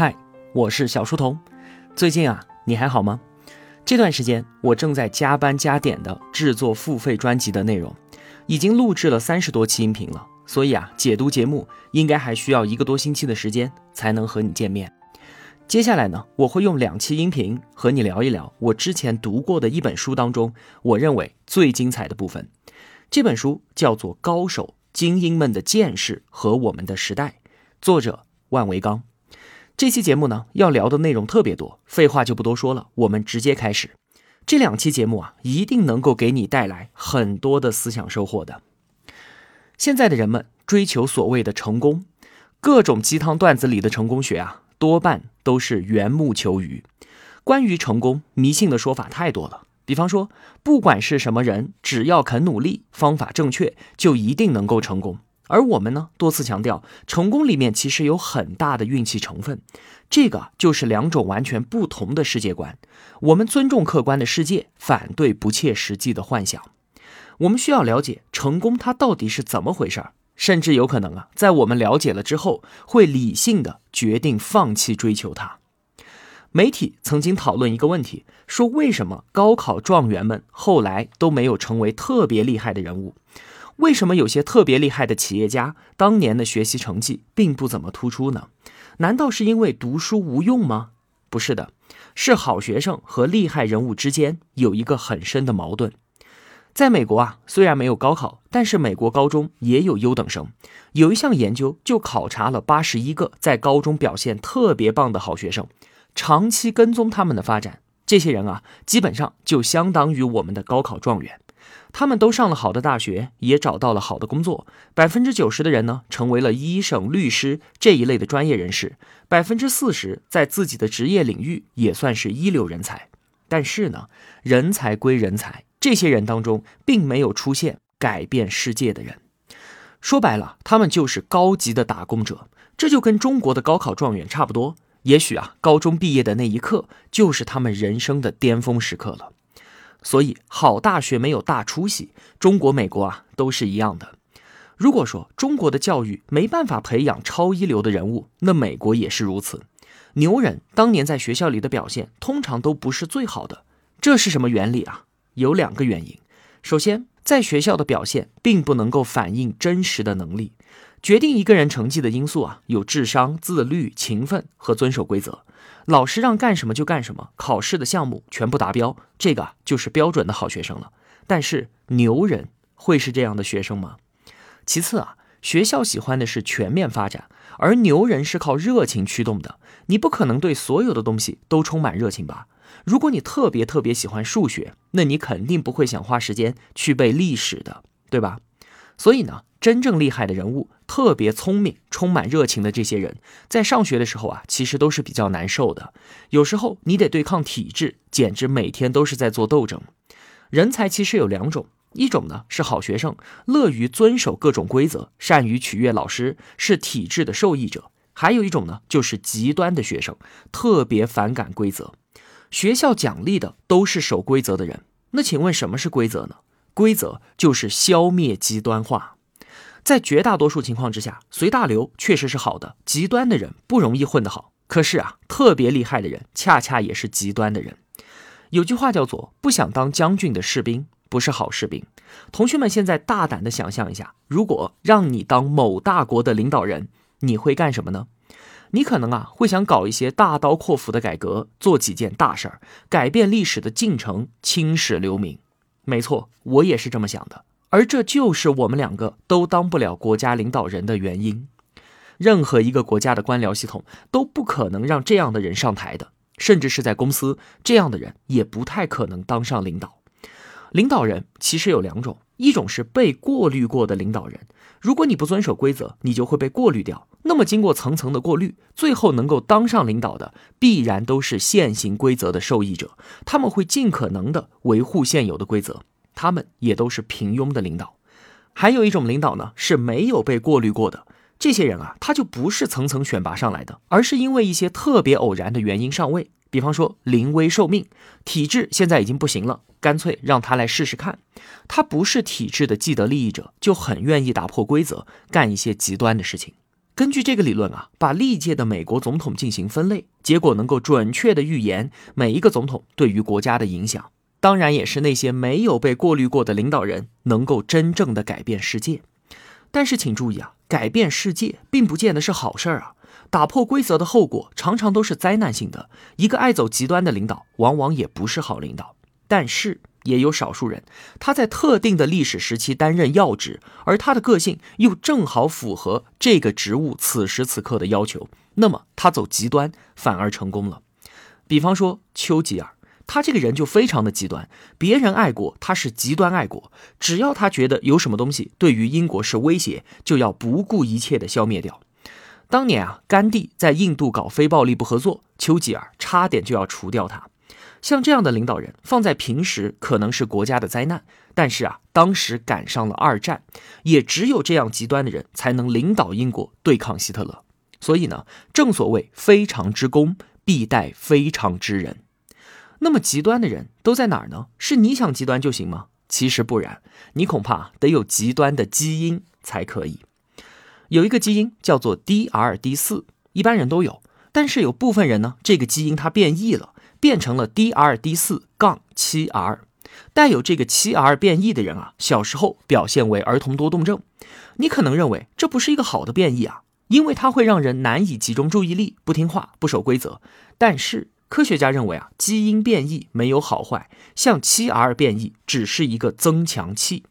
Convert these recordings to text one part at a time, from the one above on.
嗨，我是小书童。最近啊，你还好吗？这段时间我正在加班加点的制作付费专辑的内容，已经录制了三十多期音频了，所以啊，解读节目应该还需要一个多星期的时间才能和你见面。接下来呢，我会用两期音频和你聊一聊我之前读过的一本书当中，我认为最精彩的部分。这本书叫做《高手精英们的见识和我们的时代》，作者万维钢。这期节目呢，要聊的内容特别多，废话就不多说了，我们直接开始。这两期节目啊，一定能够给你带来很多的思想收获的。现在的人们追求所谓的成功，各种鸡汤段子里的成功学啊，多半都是缘木求鱼。关于成功，迷信的说法太多了。比方说，不管是什么人，只要肯努力，方法正确，就一定能够成功。而我们呢，多次强调，成功里面其实有很大的运气成分，这个就是两种完全不同的世界观。我们尊重客观的世界，反对不切实际的幻想。我们需要了解成功它到底是怎么回事儿，甚至有可能啊，在我们了解了之后，会理性的决定放弃追求它。媒体曾经讨论一个问题，说为什么高考状元们后来都没有成为特别厉害的人物？为什么有些特别厉害的企业家当年的学习成绩并不怎么突出呢？难道是因为读书无用吗？不是的，是好学生和厉害人物之间有一个很深的矛盾。在美国啊，虽然没有高考，但是美国高中也有优等生。有一项研究就考察了八十一个在高中表现特别棒的好学生，长期跟踪他们的发展，这些人啊，基本上就相当于我们的高考状元。他们都上了好的大学，也找到了好的工作。百分之九十的人呢，成为了医生、律师这一类的专业人士。百分之四十在自己的职业领域也算是一流人才。但是呢，人才归人才，这些人当中并没有出现改变世界的人。说白了，他们就是高级的打工者。这就跟中国的高考状元差不多。也许啊，高中毕业的那一刻，就是他们人生的巅峰时刻了。所以，好大学没有大出息，中国、美国啊都是一样的。如果说中国的教育没办法培养超一流的人物，那美国也是如此。牛人当年在学校里的表现通常都不是最好的，这是什么原理啊？有两个原因。首先，在学校的表现并不能够反映真实的能力。决定一个人成绩的因素啊，有智商、自律、勤奋和遵守规则。老师让干什么就干什么，考试的项目全部达标，这个就是标准的好学生了。但是牛人会是这样的学生吗？其次啊，学校喜欢的是全面发展，而牛人是靠热情驱动的。你不可能对所有的东西都充满热情吧？如果你特别特别喜欢数学，那你肯定不会想花时间去背历史的，对吧？所以呢，真正厉害的人物，特别聪明、充满热情的这些人，在上学的时候啊，其实都是比较难受的。有时候你得对抗体制，简直每天都是在做斗争。人才其实有两种，一种呢是好学生，乐于遵守各种规则，善于取悦老师，是体制的受益者；还有一种呢就是极端的学生，特别反感规则。学校奖励的都是守规则的人。那请问什么是规则呢？规则就是消灭极端化，在绝大多数情况之下，随大流确实是好的。极端的人不容易混得好，可是啊，特别厉害的人恰恰也是极端的人。有句话叫做“不想当将军的士兵不是好士兵”。同学们，现在大胆的想象一下，如果让你当某大国的领导人，你会干什么呢？你可能啊会想搞一些大刀阔斧的改革，做几件大事儿，改变历史的进程，青史留名。没错，我也是这么想的，而这就是我们两个都当不了国家领导人的原因。任何一个国家的官僚系统都不可能让这样的人上台的，甚至是在公司，这样的人也不太可能当上领导。领导人其实有两种，一种是被过滤过的领导人，如果你不遵守规则，你就会被过滤掉。那么经过层层的过滤，最后能够当上领导的，必然都是现行规则的受益者，他们会尽可能的维护现有的规则，他们也都是平庸的领导。还有一种领导呢，是没有被过滤过的，这些人啊，他就不是层层选拔上来的，而是因为一些特别偶然的原因上位。比方说临危受命，体制现在已经不行了，干脆让他来试试看。他不是体制的既得利益者，就很愿意打破规则，干一些极端的事情。根据这个理论啊，把历届的美国总统进行分类，结果能够准确的预言每一个总统对于国家的影响。当然，也是那些没有被过滤过的领导人能够真正的改变世界。但是，请注意啊，改变世界并不见得是好事儿啊。打破规则的后果常常都是灾难性的。一个爱走极端的领导，往往也不是好领导。但是，也有少数人，他在特定的历史时期担任要职，而他的个性又正好符合这个职务此时此刻的要求，那么他走极端反而成功了。比方说丘吉尔。他这个人就非常的极端，别人爱国，他是极端爱国。只要他觉得有什么东西对于英国是威胁，就要不顾一切的消灭掉。当年啊，甘地在印度搞非暴力不合作，丘吉尔差点就要除掉他。像这样的领导人，放在平时可能是国家的灾难，但是啊，当时赶上了二战，也只有这样极端的人才能领导英国对抗希特勒。所以呢，正所谓非常之功，必待非常之人。那么极端的人都在哪儿呢？是你想极端就行吗？其实不然，你恐怕得有极端的基因才可以。有一个基因叫做 DRD 四，一般人都有，但是有部分人呢，这个基因它变异了，变成了 DRD 四杠七 R。带有这个七 R 变异的人啊，小时候表现为儿童多动症。你可能认为这不是一个好的变异啊，因为它会让人难以集中注意力，不听话，不守规则。但是。科学家认为啊，基因变异没有好坏，像七 R 变异只是一个增强器。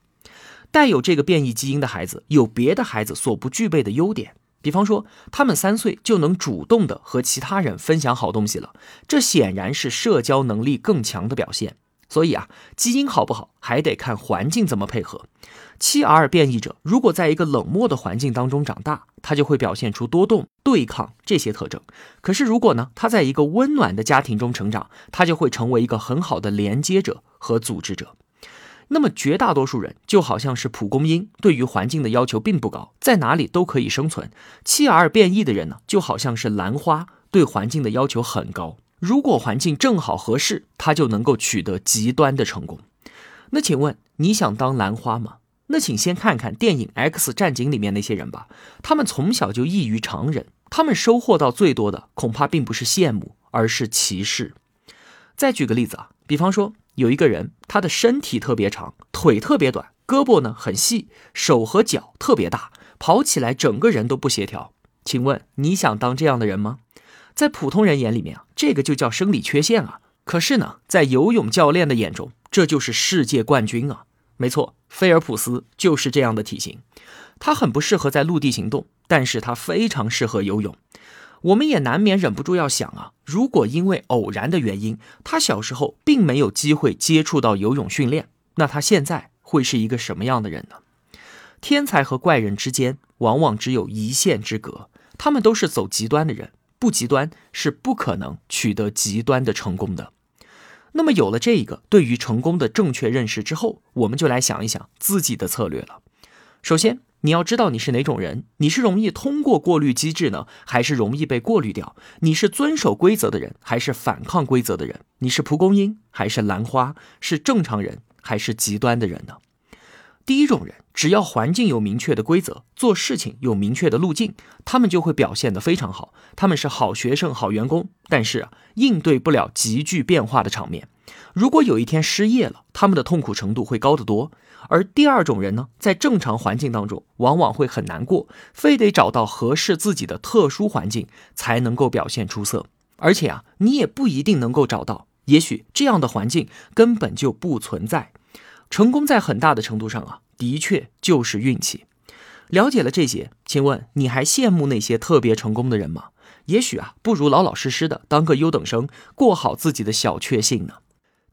带有这个变异基因的孩子有别的孩子所不具备的优点，比方说，他们三岁就能主动的和其他人分享好东西了，这显然是社交能力更强的表现。所以啊，基因好不好还得看环境怎么配合。七 R 变异者如果在一个冷漠的环境当中长大，他就会表现出多动、对抗这些特征。可是如果呢，他在一个温暖的家庭中成长，他就会成为一个很好的连接者和组织者。那么绝大多数人就好像是蒲公英，对于环境的要求并不高，在哪里都可以生存。七 R 变异的人呢，就好像是兰花，对环境的要求很高。如果环境正好合适，他就能够取得极端的成功。那请问你想当兰花吗？那请先看看电影《X 战警》里面那些人吧。他们从小就异于常人，他们收获到最多的恐怕并不是羡慕，而是歧视。再举个例子啊，比方说有一个人，他的身体特别长，腿特别短，胳膊呢很细，手和脚特别大，跑起来整个人都不协调。请问你想当这样的人吗？在普通人眼里面啊，这个就叫生理缺陷啊。可是呢，在游泳教练的眼中，这就是世界冠军啊。没错，菲尔普斯就是这样的体型。他很不适合在陆地行动，但是他非常适合游泳。我们也难免忍不住要想啊，如果因为偶然的原因，他小时候并没有机会接触到游泳训练，那他现在会是一个什么样的人呢？天才和怪人之间往往只有一线之隔，他们都是走极端的人。不极端是不可能取得极端的成功的。那么有了这一个对于成功的正确认识之后，我们就来想一想自己的策略了。首先，你要知道你是哪种人，你是容易通过过滤机制呢，还是容易被过滤掉？你是遵守规则的人，还是反抗规则的人？你是蒲公英还是兰花？是正常人还是极端的人呢？第一种人，只要环境有明确的规则，做事情有明确的路径，他们就会表现得非常好。他们是好学生、好员工，但是啊，应对不了急剧变化的场面。如果有一天失业了，他们的痛苦程度会高得多。而第二种人呢，在正常环境当中，往往会很难过，非得找到合适自己的特殊环境才能够表现出色。而且啊，你也不一定能够找到，也许这样的环境根本就不存在。成功在很大的程度上啊，的确就是运气。了解了这些，请问你还羡慕那些特别成功的人吗？也许啊，不如老老实实的当个优等生，过好自己的小确幸呢。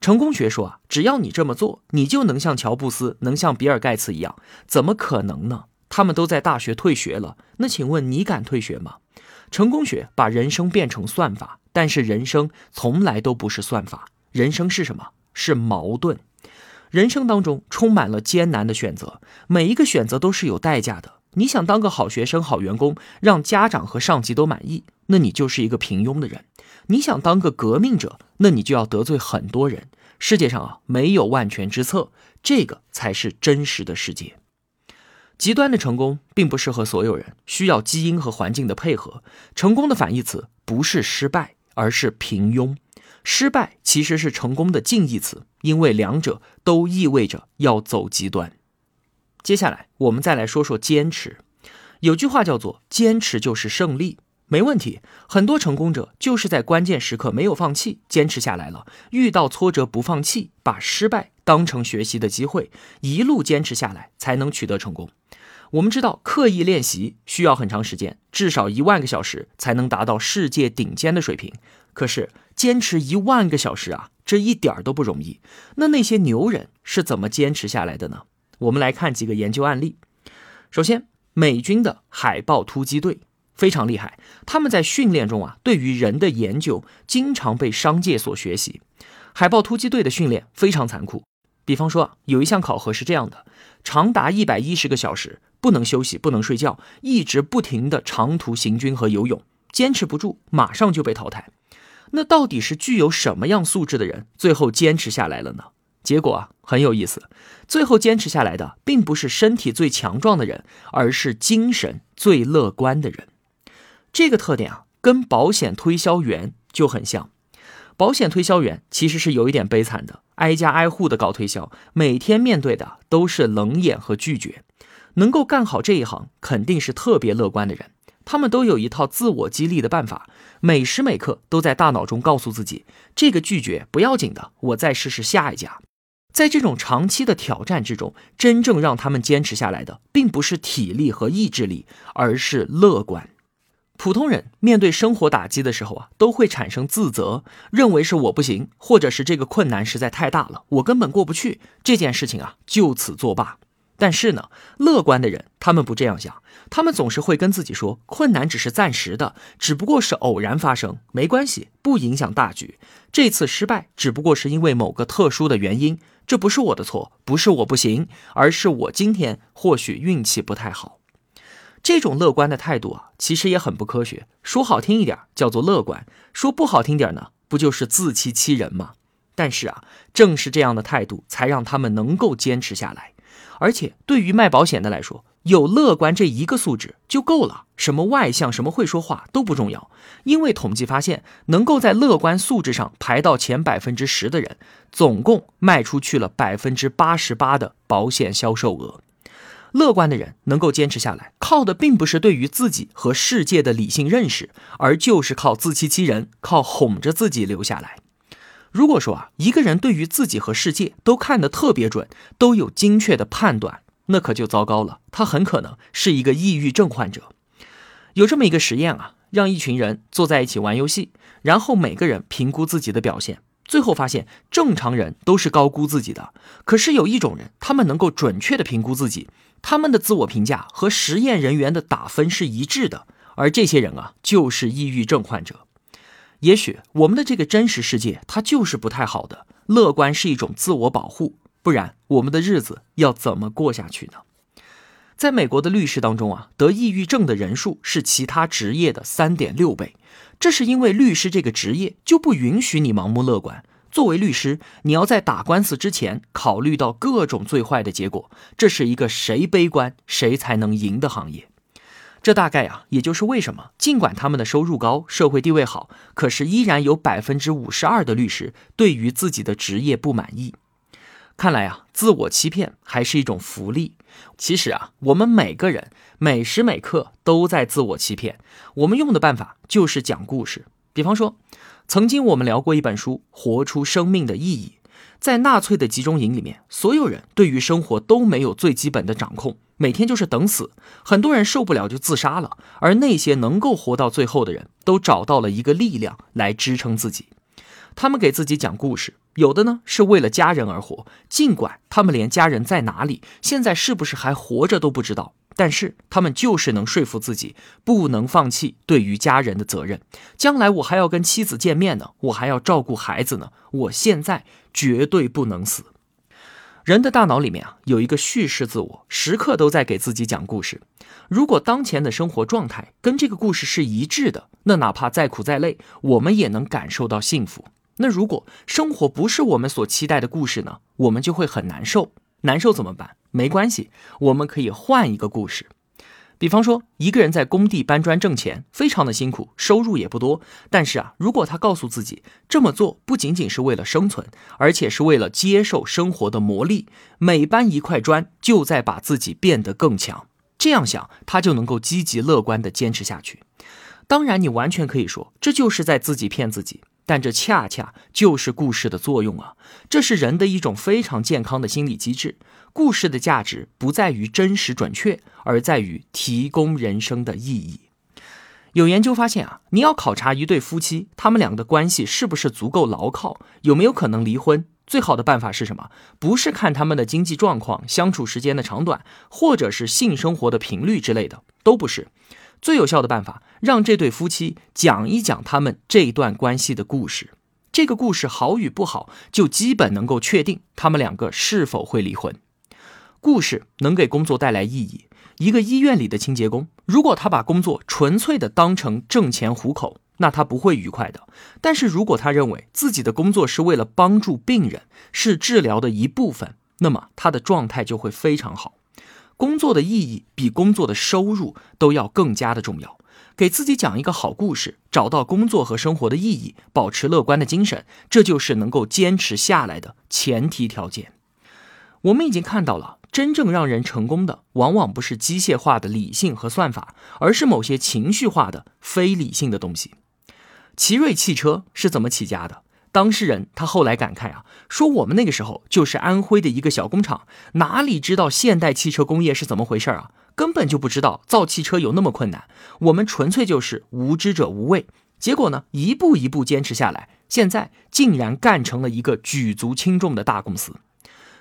成功学说啊，只要你这么做，你就能像乔布斯，能像比尔盖茨一样。怎么可能呢？他们都在大学退学了。那请问你敢退学吗？成功学把人生变成算法，但是人生从来都不是算法。人生是什么？是矛盾。人生当中充满了艰难的选择，每一个选择都是有代价的。你想当个好学生、好员工，让家长和上级都满意，那你就是一个平庸的人；你想当个革命者，那你就要得罪很多人。世界上啊，没有万全之策，这个才是真实的世界。极端的成功并不适合所有人，需要基因和环境的配合。成功的反义词不是失败，而是平庸。失败其实是成功的近义词，因为两者都意味着要走极端。接下来我们再来说说坚持。有句话叫做“坚持就是胜利”，没问题。很多成功者就是在关键时刻没有放弃，坚持下来了。遇到挫折不放弃，把失败当成学习的机会，一路坚持下来，才能取得成功。我们知道，刻意练习需要很长时间，至少一万个小时才能达到世界顶尖的水平。可是，坚持一万个小时啊，这一点儿都不容易。那那些牛人是怎么坚持下来的呢？我们来看几个研究案例。首先，美军的海豹突击队非常厉害，他们在训练中啊，对于人的研究经常被商界所学习。海豹突击队的训练非常残酷，比方说，有一项考核是这样的，长达一百一十个小时。不能休息，不能睡觉，一直不停的长途行军和游泳，坚持不住，马上就被淘汰。那到底是具有什么样素质的人，最后坚持下来了呢？结果啊，很有意思，最后坚持下来的，并不是身体最强壮的人，而是精神最乐观的人。这个特点啊，跟保险推销员就很像。保险推销员其实是有一点悲惨的，挨家挨户的搞推销，每天面对的都是冷眼和拒绝。能够干好这一行，肯定是特别乐观的人。他们都有一套自我激励的办法，每时每刻都在大脑中告诉自己：这个拒绝不要紧的，我再试试下一家。在这种长期的挑战之中，真正让他们坚持下来的，并不是体力和意志力，而是乐观。普通人面对生活打击的时候啊，都会产生自责，认为是我不行，或者是这个困难实在太大了，我根本过不去这件事情啊，就此作罢。但是呢，乐观的人他们不这样想，他们总是会跟自己说，困难只是暂时的，只不过是偶然发生，没关系，不影响大局。这次失败只不过是因为某个特殊的原因，这不是我的错，不是我不行，而是我今天或许运气不太好。这种乐观的态度啊，其实也很不科学。说好听一点叫做乐观，说不好听点呢，不就是自欺欺人吗？但是啊，正是这样的态度，才让他们能够坚持下来。而且对于卖保险的来说，有乐观这一个素质就够了，什么外向、什么会说话都不重要。因为统计发现，能够在乐观素质上排到前百分之十的人，总共卖出去了百分之八十八的保险销售额。乐观的人能够坚持下来，靠的并不是对于自己和世界的理性认识，而就是靠自欺欺人，靠哄着自己留下来。如果说啊，一个人对于自己和世界都看得特别准，都有精确的判断，那可就糟糕了。他很可能是一个抑郁症患者。有这么一个实验啊，让一群人坐在一起玩游戏，然后每个人评估自己的表现，最后发现正常人都是高估自己的，可是有一种人，他们能够准确的评估自己，他们的自我评价和实验人员的打分是一致的，而这些人啊，就是抑郁症患者。也许我们的这个真实世界，它就是不太好的。乐观是一种自我保护，不然我们的日子要怎么过下去呢？在美国的律师当中啊，得抑郁症的人数是其他职业的三点六倍。这是因为律师这个职业就不允许你盲目乐观。作为律师，你要在打官司之前考虑到各种最坏的结果。这是一个谁悲观谁才能赢的行业。这大概啊，也就是为什么，尽管他们的收入高、社会地位好，可是依然有百分之五十二的律师对于自己的职业不满意。看来啊，自我欺骗还是一种福利。其实啊，我们每个人每时每刻都在自我欺骗。我们用的办法就是讲故事。比方说，曾经我们聊过一本书《活出生命的意义》。在纳粹的集中营里面，所有人对于生活都没有最基本的掌控，每天就是等死。很多人受不了就自杀了，而那些能够活到最后的人，都找到了一个力量来支撑自己。他们给自己讲故事，有的呢是为了家人而活，尽管他们连家人在哪里，现在是不是还活着都不知道。但是他们就是能说服自己，不能放弃对于家人的责任。将来我还要跟妻子见面呢，我还要照顾孩子呢。我现在绝对不能死。人的大脑里面啊，有一个叙事自我，时刻都在给自己讲故事。如果当前的生活状态跟这个故事是一致的，那哪怕再苦再累，我们也能感受到幸福。那如果生活不是我们所期待的故事呢？我们就会很难受。难受怎么办？没关系，我们可以换一个故事。比方说，一个人在工地搬砖挣钱，非常的辛苦，收入也不多。但是啊，如果他告诉自己这么做不仅仅是为了生存，而且是为了接受生活的磨砺，每搬一块砖就在把自己变得更强，这样想他就能够积极乐观地坚持下去。当然，你完全可以说这就是在自己骗自己。但这恰恰就是故事的作用啊！这是人的一种非常健康的心理机制。故事的价值不在于真实准确，而在于提供人生的意义。有研究发现啊，你要考察一对夫妻，他们两个的关系是不是足够牢靠，有没有可能离婚？最好的办法是什么？不是看他们的经济状况、相处时间的长短，或者是性生活的频率之类的，都不是。最有效的办法，让这对夫妻讲一讲他们这段关系的故事。这个故事好与不好，就基本能够确定他们两个是否会离婚。故事能给工作带来意义。一个医院里的清洁工，如果他把工作纯粹的当成挣钱糊口，那他不会愉快的。但是如果他认为自己的工作是为了帮助病人，是治疗的一部分，那么他的状态就会非常好。工作的意义比工作的收入都要更加的重要。给自己讲一个好故事，找到工作和生活的意义，保持乐观的精神，这就是能够坚持下来的前提条件。我们已经看到了，真正让人成功的，往往不是机械化的理性和算法，而是某些情绪化的非理性的东西。奇瑞汽车是怎么起家的？当事人他后来感慨啊，说我们那个时候就是安徽的一个小工厂，哪里知道现代汽车工业是怎么回事啊？根本就不知道造汽车有那么困难。我们纯粹就是无知者无畏。结果呢，一步一步坚持下来，现在竟然干成了一个举足轻重的大公司。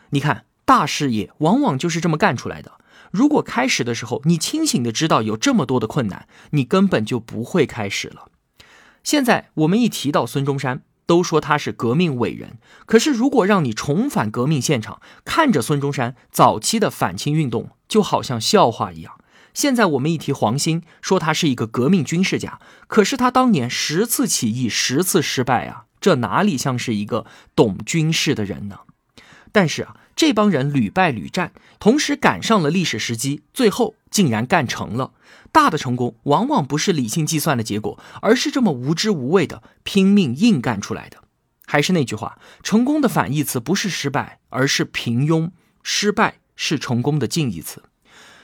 你看，大事业往往就是这么干出来的。如果开始的时候你清醒的知道有这么多的困难，你根本就不会开始了。现在我们一提到孙中山。都说他是革命伟人，可是如果让你重返革命现场，看着孙中山早期的反清运动，就好像笑话一样。现在我们一提黄兴，说他是一个革命军事家，可是他当年十次起义，十次失败啊，这哪里像是一个懂军事的人呢？但是啊，这帮人屡败屡战，同时赶上了历史时机，最后竟然干成了。大的成功往往不是理性计算的结果，而是这么无知无畏的拼命硬干出来的。还是那句话，成功的反义词不是失败，而是平庸；失败是成功的近义词。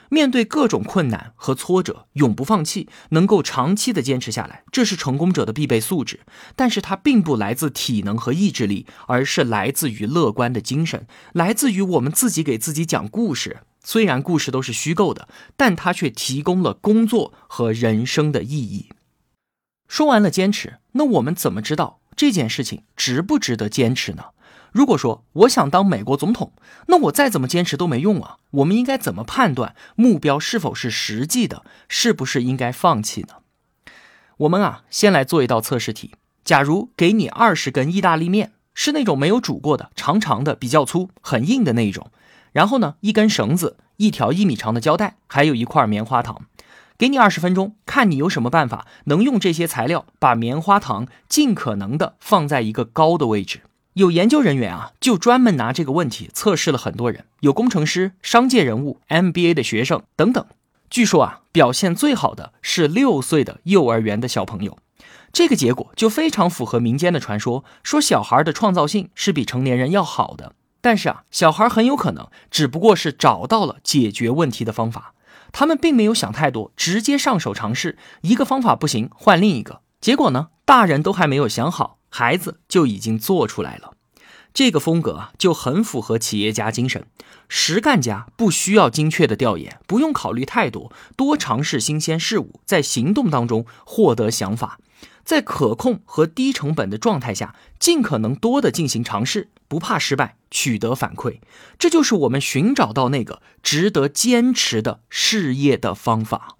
面对各种困难和挫折，永不放弃，能够长期的坚持下来，这是成功者的必备素质。但是它并不来自体能和意志力，而是来自于乐观的精神，来自于我们自己给自己讲故事。虽然故事都是虚构的，但它却提供了工作和人生的意义。说完了坚持，那我们怎么知道这件事情值不值得坚持呢？如果说我想当美国总统，那我再怎么坚持都没用啊！我们应该怎么判断目标是否是实际的？是不是应该放弃呢？我们啊，先来做一道测试题：假如给你二十根意大利面，是那种没有煮过的，长长的，比较粗，很硬的那一种。然后呢，一根绳子，一条一米长的胶带，还有一块棉花糖。给你二十分钟，看你有什么办法能用这些材料把棉花糖尽可能的放在一个高的位置。有研究人员啊，就专门拿这个问题测试了很多人，有工程师、商界人物、MBA 的学生等等。据说啊，表现最好的是六岁的幼儿园的小朋友。这个结果就非常符合民间的传说，说小孩的创造性是比成年人要好的。但是啊，小孩很有可能只不过是找到了解决问题的方法，他们并没有想太多，直接上手尝试，一个方法不行换另一个。结果呢，大人都还没有想好，孩子就已经做出来了。这个风格啊，就很符合企业家精神。实干家不需要精确的调研，不用考虑太多，多尝试新鲜事物，在行动当中获得想法。在可控和低成本的状态下，尽可能多的进行尝试，不怕失败，取得反馈，这就是我们寻找到那个值得坚持的事业的方法。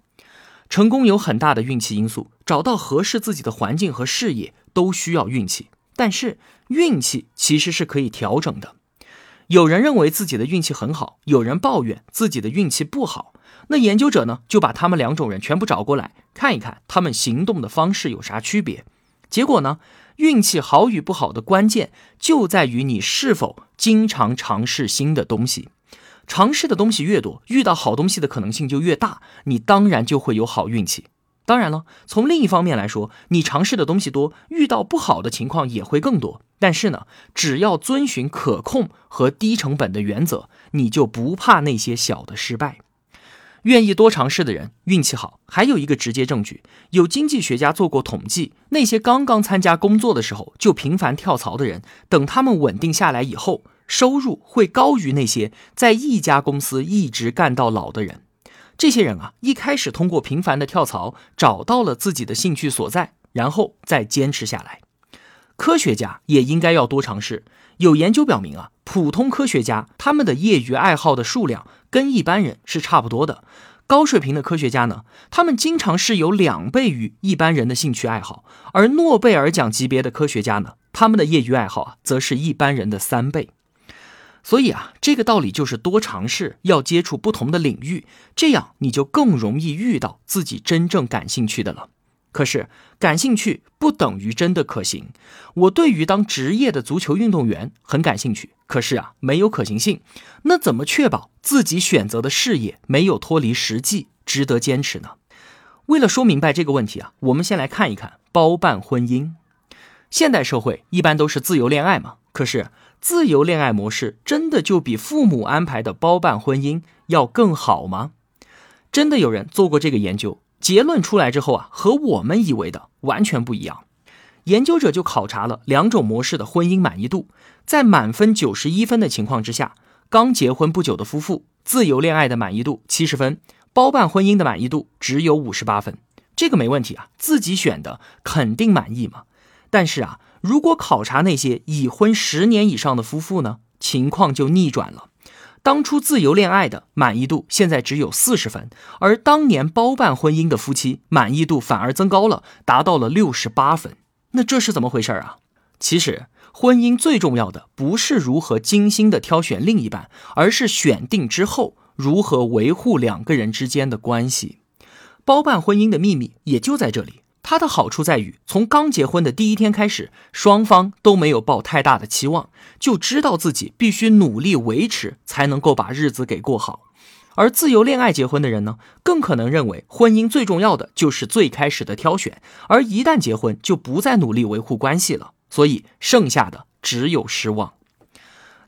成功有很大的运气因素，找到合适自己的环境和事业都需要运气，但是运气其实是可以调整的。有人认为自己的运气很好，有人抱怨自己的运气不好。那研究者呢，就把他们两种人全部找过来，看一看他们行动的方式有啥区别。结果呢，运气好与不好的关键就在于你是否经常尝试新的东西。尝试的东西越多，遇到好东西的可能性就越大，你当然就会有好运气。当然了，从另一方面来说，你尝试的东西多，遇到不好的情况也会更多。但是呢，只要遵循可控和低成本的原则，你就不怕那些小的失败。愿意多尝试的人运气好，还有一个直接证据，有经济学家做过统计，那些刚刚参加工作的时候就频繁跳槽的人，等他们稳定下来以后，收入会高于那些在一家公司一直干到老的人。这些人啊，一开始通过频繁的跳槽找到了自己的兴趣所在，然后再坚持下来。科学家也应该要多尝试。有研究表明啊，普通科学家他们的业余爱好的数量跟一般人是差不多的。高水平的科学家呢，他们经常是有两倍于一般人的兴趣爱好，而诺贝尔奖级别的科学家呢，他们的业余爱好啊，则是一般人的三倍。所以啊，这个道理就是多尝试，要接触不同的领域，这样你就更容易遇到自己真正感兴趣的了。可是，感兴趣不等于真的可行。我对于当职业的足球运动员很感兴趣，可是啊，没有可行性。那怎么确保自己选择的事业没有脱离实际，值得坚持呢？为了说明白这个问题啊，我们先来看一看包办婚姻。现代社会一般都是自由恋爱嘛，可是自由恋爱模式真的就比父母安排的包办婚姻要更好吗？真的有人做过这个研究？结论出来之后啊，和我们以为的完全不一样。研究者就考察了两种模式的婚姻满意度，在满分九十一分的情况之下，刚结婚不久的夫妇自由恋爱的满意度七十分，包办婚姻的满意度只有五十八分。这个没问题啊，自己选的肯定满意嘛。但是啊，如果考察那些已婚十年以上的夫妇呢，情况就逆转了。当初自由恋爱的满意度现在只有四十分，而当年包办婚姻的夫妻满意度反而增高了，达到了六十八分。那这是怎么回事啊？其实婚姻最重要的不是如何精心的挑选另一半，而是选定之后如何维护两个人之间的关系。包办婚姻的秘密也就在这里。它的好处在于，从刚结婚的第一天开始，双方都没有抱太大的期望，就知道自己必须努力维持，才能够把日子给过好。而自由恋爱结婚的人呢，更可能认为婚姻最重要的就是最开始的挑选，而一旦结婚就不再努力维护关系了，所以剩下的只有失望。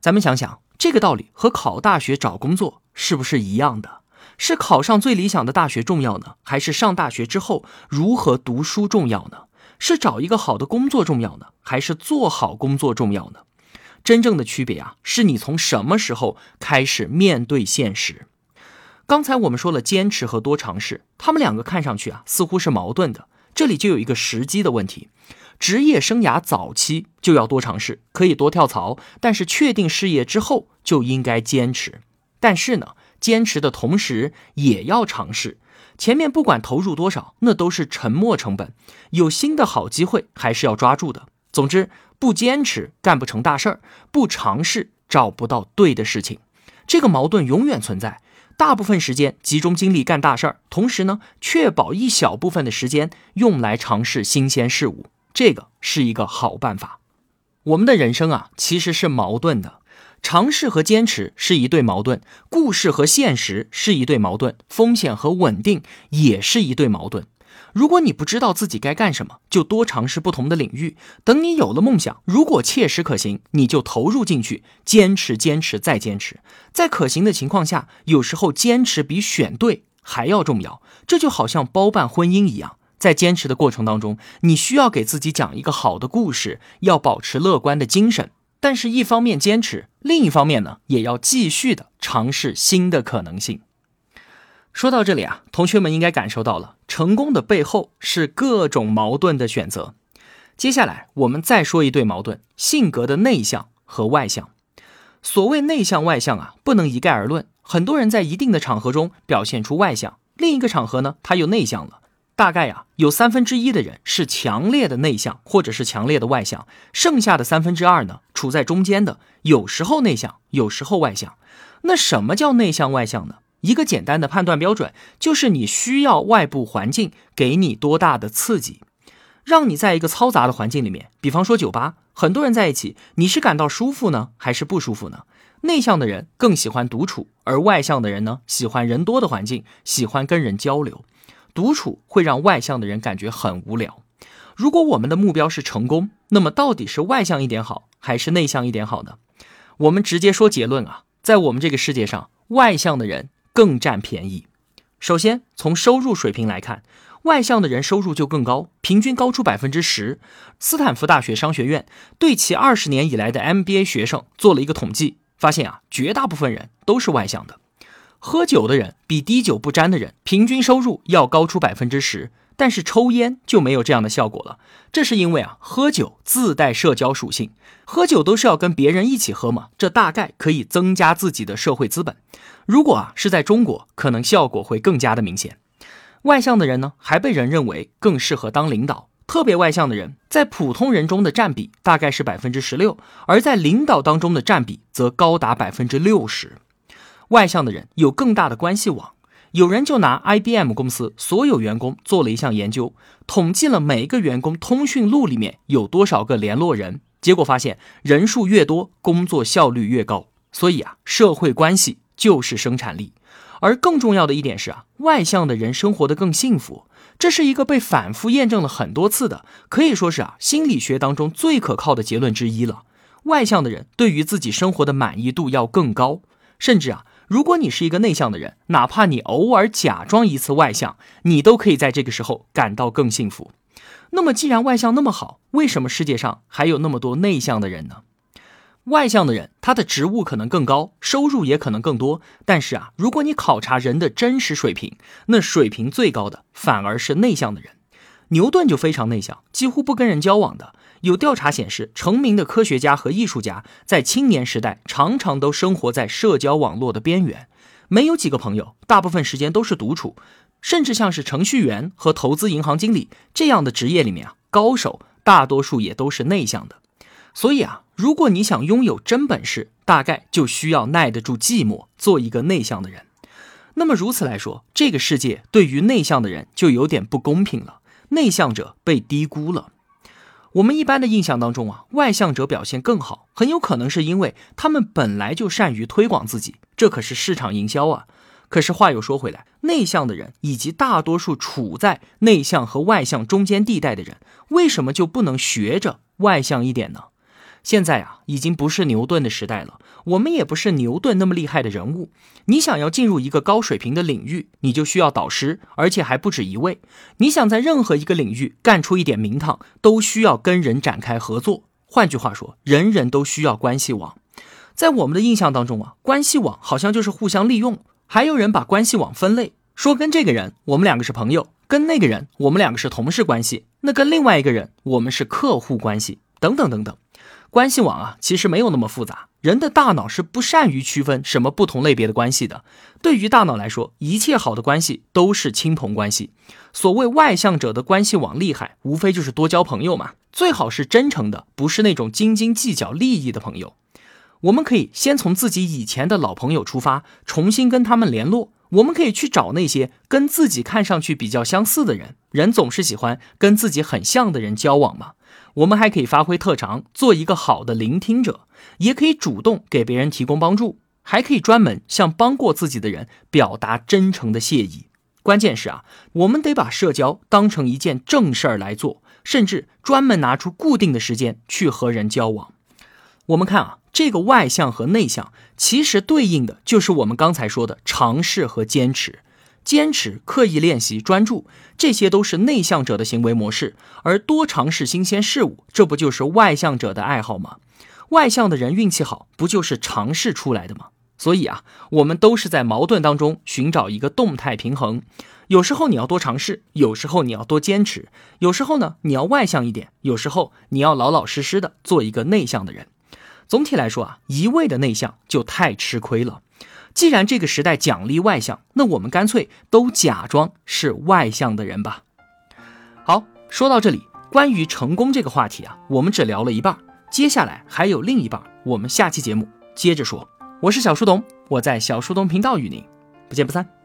咱们想想，这个道理和考大学找工作是不是一样的？是考上最理想的大学重要呢，还是上大学之后如何读书重要呢？是找一个好的工作重要呢，还是做好工作重要呢？真正的区别啊，是你从什么时候开始面对现实。刚才我们说了坚持和多尝试，他们两个看上去啊似乎是矛盾的。这里就有一个时机的问题。职业生涯早期就要多尝试，可以多跳槽，但是确定事业之后就应该坚持。但是呢？坚持的同时也要尝试，前面不管投入多少，那都是沉没成本。有新的好机会还是要抓住的。总之，不坚持干不成大事儿，不尝试找不到对的事情，这个矛盾永远存在。大部分时间集中精力干大事儿，同时呢，确保一小部分的时间用来尝试新鲜事物，这个是一个好办法。我们的人生啊，其实是矛盾的。尝试和坚持是一对矛盾，故事和现实是一对矛盾，风险和稳定也是一对矛盾。如果你不知道自己该干什么，就多尝试不同的领域。等你有了梦想，如果切实可行，你就投入进去，坚持、坚持再坚持。在可行的情况下，有时候坚持比选对还要重要。这就好像包办婚姻一样，在坚持的过程当中，你需要给自己讲一个好的故事，要保持乐观的精神。但是，一方面坚持，另一方面呢，也要继续的尝试新的可能性。说到这里啊，同学们应该感受到了，成功的背后是各种矛盾的选择。接下来，我们再说一对矛盾：性格的内向和外向。所谓内向外向啊，不能一概而论。很多人在一定的场合中表现出外向，另一个场合呢，他又内向了。大概呀，有三分之一的人是强烈的内向，或者是强烈的外向，剩下的三分之二呢，处在中间的，有时候内向，有时候外向。那什么叫内向外向呢？一个简单的判断标准就是你需要外部环境给你多大的刺激，让你在一个嘈杂的环境里面，比方说酒吧，很多人在一起，你是感到舒服呢，还是不舒服呢？内向的人更喜欢独处，而外向的人呢，喜欢人多的环境，喜欢跟人交流。独处会让外向的人感觉很无聊。如果我们的目标是成功，那么到底是外向一点好，还是内向一点好呢？我们直接说结论啊，在我们这个世界上，外向的人更占便宜。首先，从收入水平来看，外向的人收入就更高，平均高出百分之十。斯坦福大学商学院对其二十年以来的 MBA 学生做了一个统计，发现啊，绝大部分人都是外向的。喝酒的人比滴酒不沾的人平均收入要高出百分之十。但是抽烟就没有这样的效果了，这是因为啊，喝酒自带社交属性，喝酒都是要跟别人一起喝嘛，这大概可以增加自己的社会资本。如果啊是在中国，可能效果会更加的明显。外向的人呢，还被人认为更适合当领导，特别外向的人在普通人中的占比大概是百分之十六，而在领导当中的占比则高达百分之六十。外向的人有更大的关系网。有人就拿 IBM 公司所有员工做了一项研究，统计了每一个员工通讯录里面有多少个联络人，结果发现人数越多，工作效率越高。所以啊，社会关系就是生产力。而更重要的一点是啊，外向的人生活的更幸福，这是一个被反复验证了很多次的，可以说是啊心理学当中最可靠的结论之一了。外向的人对于自己生活的满意度要更高，甚至啊。如果你是一个内向的人，哪怕你偶尔假装一次外向，你都可以在这个时候感到更幸福。那么，既然外向那么好，为什么世界上还有那么多内向的人呢？外向的人，他的职务可能更高，收入也可能更多。但是啊，如果你考察人的真实水平，那水平最高的反而是内向的人。牛顿就非常内向，几乎不跟人交往的。有调查显示，成名的科学家和艺术家在青年时代常常都生活在社交网络的边缘，没有几个朋友，大部分时间都是独处。甚至像是程序员和投资银行经理这样的职业里面啊，高手大多数也都是内向的。所以啊，如果你想拥有真本事，大概就需要耐得住寂寞，做一个内向的人。那么如此来说，这个世界对于内向的人就有点不公平了，内向者被低估了。我们一般的印象当中啊，外向者表现更好，很有可能是因为他们本来就善于推广自己，这可是市场营销啊。可是话又说回来，内向的人以及大多数处在内向和外向中间地带的人，为什么就不能学着外向一点呢？现在啊，已经不是牛顿的时代了。我们也不是牛顿那么厉害的人物。你想要进入一个高水平的领域，你就需要导师，而且还不止一位。你想在任何一个领域干出一点名堂，都需要跟人展开合作。换句话说，人人都需要关系网。在我们的印象当中啊，关系网好像就是互相利用。还有人把关系网分类，说跟这个人我们两个是朋友，跟那个人我们两个是同事关系，那跟另外一个人我们是客户关系，等等等等。关系网啊，其实没有那么复杂。人的大脑是不善于区分什么不同类别的关系的。对于大脑来说，一切好的关系都是亲朋关系。所谓外向者的关系网厉害，无非就是多交朋友嘛。最好是真诚的，不是那种斤斤计较利益的朋友。我们可以先从自己以前的老朋友出发，重新跟他们联络。我们可以去找那些跟自己看上去比较相似的人。人总是喜欢跟自己很像的人交往嘛。我们还可以发挥特长，做一个好的聆听者，也可以主动给别人提供帮助，还可以专门向帮过自己的人表达真诚的谢意。关键是啊，我们得把社交当成一件正事儿来做，甚至专门拿出固定的时间去和人交往。我们看啊，这个外向和内向，其实对应的就是我们刚才说的尝试和坚持。坚持、刻意练习、专注，这些都是内向者的行为模式；而多尝试新鲜事物，这不就是外向者的爱好吗？外向的人运气好，不就是尝试出来的吗？所以啊，我们都是在矛盾当中寻找一个动态平衡。有时候你要多尝试，有时候你要多坚持，有时候呢你要外向一点，有时候你要老老实实的做一个内向的人。总体来说啊，一味的内向就太吃亏了。既然这个时代奖励外向，那我们干脆都假装是外向的人吧。好，说到这里，关于成功这个话题啊，我们只聊了一半，接下来还有另一半，我们下期节目接着说。我是小书童，我在小书童频道与您不见不散。